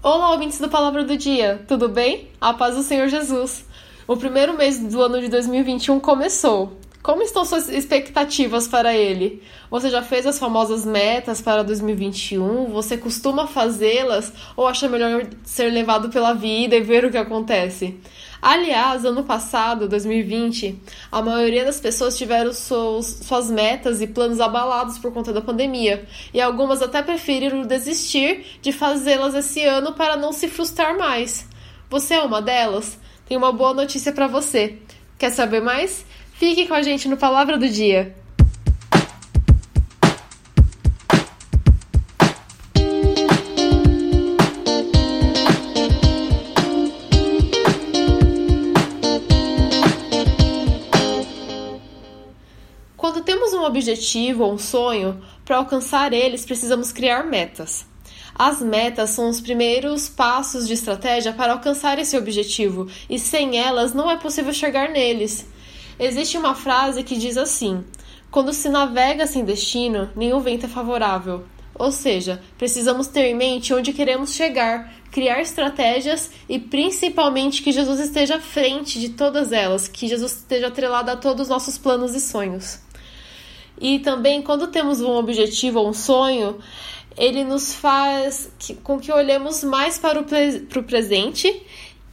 Olá, ouvintes do Palavra do Dia, tudo bem? A paz do Senhor Jesus. O primeiro mês do ano de 2021 começou. Como estão suas expectativas para ele? Você já fez as famosas metas para 2021? Você costuma fazê-las ou acha melhor ser levado pela vida e ver o que acontece? Aliás, ano passado, 2020, a maioria das pessoas tiveram seus, suas metas e planos abalados por conta da pandemia, e algumas até preferiram desistir de fazê-las esse ano para não se frustrar mais. Você é uma delas? Tenho uma boa notícia para você. Quer saber mais? Fique com a gente no Palavra do Dia. Objetivo ou um sonho, para alcançar eles precisamos criar metas. As metas são os primeiros passos de estratégia para alcançar esse objetivo, e sem elas não é possível chegar neles. Existe uma frase que diz assim: Quando se navega sem destino, nenhum vento é favorável. Ou seja, precisamos ter em mente onde queremos chegar, criar estratégias e principalmente que Jesus esteja à frente de todas elas, que Jesus esteja atrelado a todos os nossos planos e sonhos. E também, quando temos um objetivo ou um sonho, ele nos faz que, com que olhemos mais para o, para o presente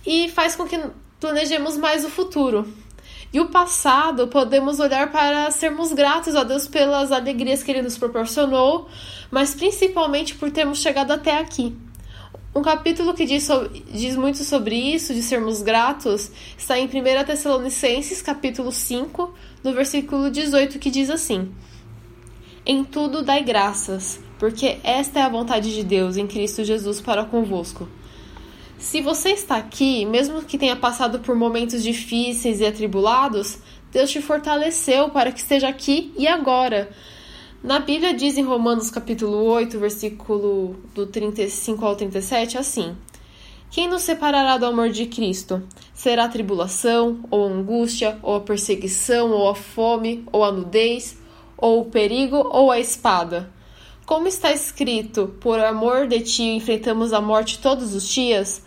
e faz com que planejemos mais o futuro. E o passado, podemos olhar para sermos gratos a Deus pelas alegrias que Ele nos proporcionou, mas principalmente por termos chegado até aqui. Um capítulo que diz, sobre, diz muito sobre isso, de sermos gratos, está em 1 Tessalonicenses, capítulo 5, no versículo 18, que diz assim: Em tudo dai graças, porque esta é a vontade de Deus em Cristo Jesus para convosco. Se você está aqui, mesmo que tenha passado por momentos difíceis e atribulados, Deus te fortaleceu para que esteja aqui e agora. Na Bíblia diz em Romanos capítulo 8, versículo do 35 ao 37 assim: Quem nos separará do amor de Cristo? Será tribulação, ou angústia, ou a perseguição, ou a fome, ou a nudez, ou o perigo, ou a espada? Como está escrito, por amor de ti enfrentamos a morte todos os dias?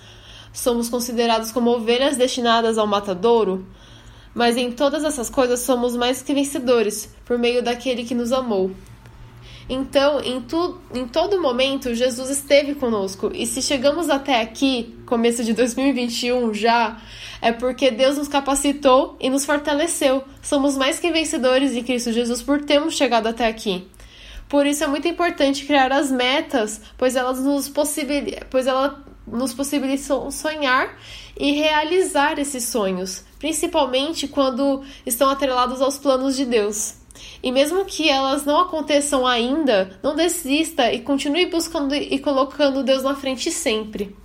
Somos considerados como ovelhas destinadas ao matadouro? Mas em todas essas coisas somos mais que vencedores, por meio daquele que nos amou. Então, em, tu, em todo momento, Jesus esteve conosco. E se chegamos até aqui, começo de 2021 já, é porque Deus nos capacitou e nos fortaleceu. Somos mais que vencedores em Cristo Jesus por termos chegado até aqui. Por isso é muito importante criar as metas, pois elas nos possibilitam, pois ela nos possibilitam sonhar e realizar esses sonhos, principalmente quando estão atrelados aos planos de Deus. E mesmo que elas não aconteçam ainda, não desista e continue buscando e colocando Deus na frente sempre.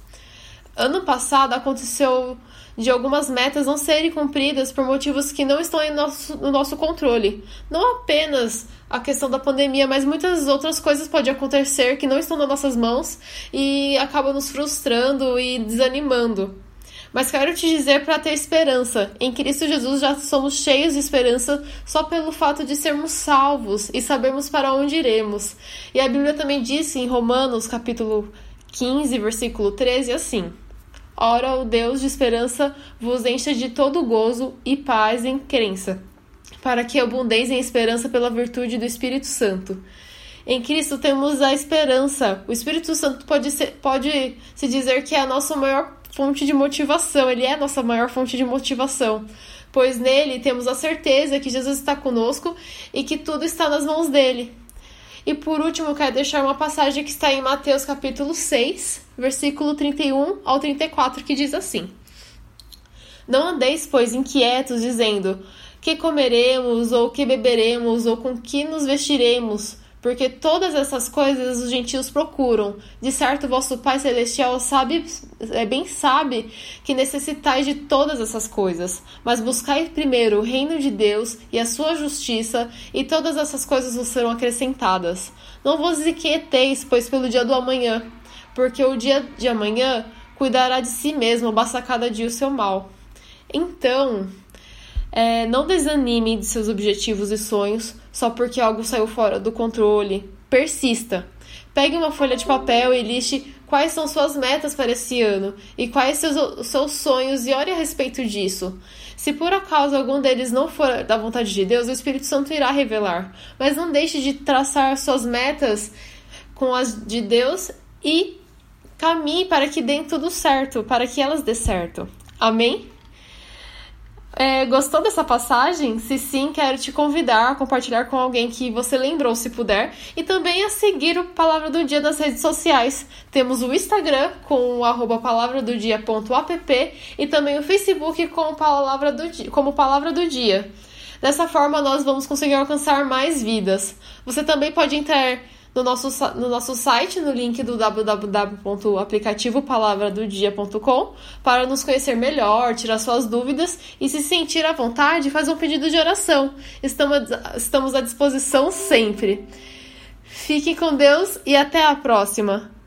Ano passado aconteceu de algumas metas não serem cumpridas por motivos que não estão nosso, no nosso controle. Não apenas a questão da pandemia, mas muitas outras coisas podem acontecer que não estão nas nossas mãos e acabam nos frustrando e desanimando. Mas quero te dizer para ter esperança. Em Cristo Jesus já somos cheios de esperança só pelo fato de sermos salvos e sabermos para onde iremos. E a Bíblia também diz em Romanos, capítulo 15, versículo 13, assim: Ora, o Deus de esperança vos encha de todo gozo e paz em crença, para que abundeis em esperança pela virtude do Espírito Santo. Em Cristo temos a esperança. O Espírito Santo pode, ser, pode se dizer que é a nossa maior fonte de motivação, ele é a nossa maior fonte de motivação, pois nele temos a certeza que Jesus está conosco e que tudo está nas mãos dele. E por último, eu quero deixar uma passagem que está em Mateus capítulo 6, versículo 31 ao 34, que diz assim: Não andeis, pois, inquietos, dizendo: que comeremos, ou que beberemos, ou com que nos vestiremos? Porque todas essas coisas os gentios procuram. De certo, vosso Pai Celestial sabe, é bem sabe que necessitais de todas essas coisas. Mas buscai primeiro o reino de Deus e a sua justiça, e todas essas coisas vos serão acrescentadas. Não vos inquieteis, pois, pelo dia do amanhã, porque o dia de amanhã cuidará de si mesmo, basta cada dia o seu mal. Então, é, não desanime de seus objetivos e sonhos só porque algo saiu fora do controle. Persista. Pegue uma folha de papel e liste quais são suas metas para esse ano e quais seus, seus sonhos e ore a respeito disso. Se por acaso algum deles não for da vontade de Deus, o Espírito Santo irá revelar. Mas não deixe de traçar suas metas com as de Deus e caminhe para que dêem tudo certo, para que elas dê certo. Amém? É, gostou dessa passagem? Se sim, quero te convidar a compartilhar com alguém que você lembrou, se puder, e também a seguir o Palavra do Dia nas redes sociais. Temos o Instagram com o palavradodia.app e também o Facebook com palavra do dia, como Palavra do Dia. Dessa forma, nós vamos conseguir alcançar mais vidas. Você também pode entrar no nosso, no nosso site, no link do www.aplicativopalavradodia.com, para nos conhecer melhor, tirar suas dúvidas e se sentir à vontade, fazer um pedido de oração. Estamos, estamos à disposição sempre. Fiquem com Deus e até a próxima!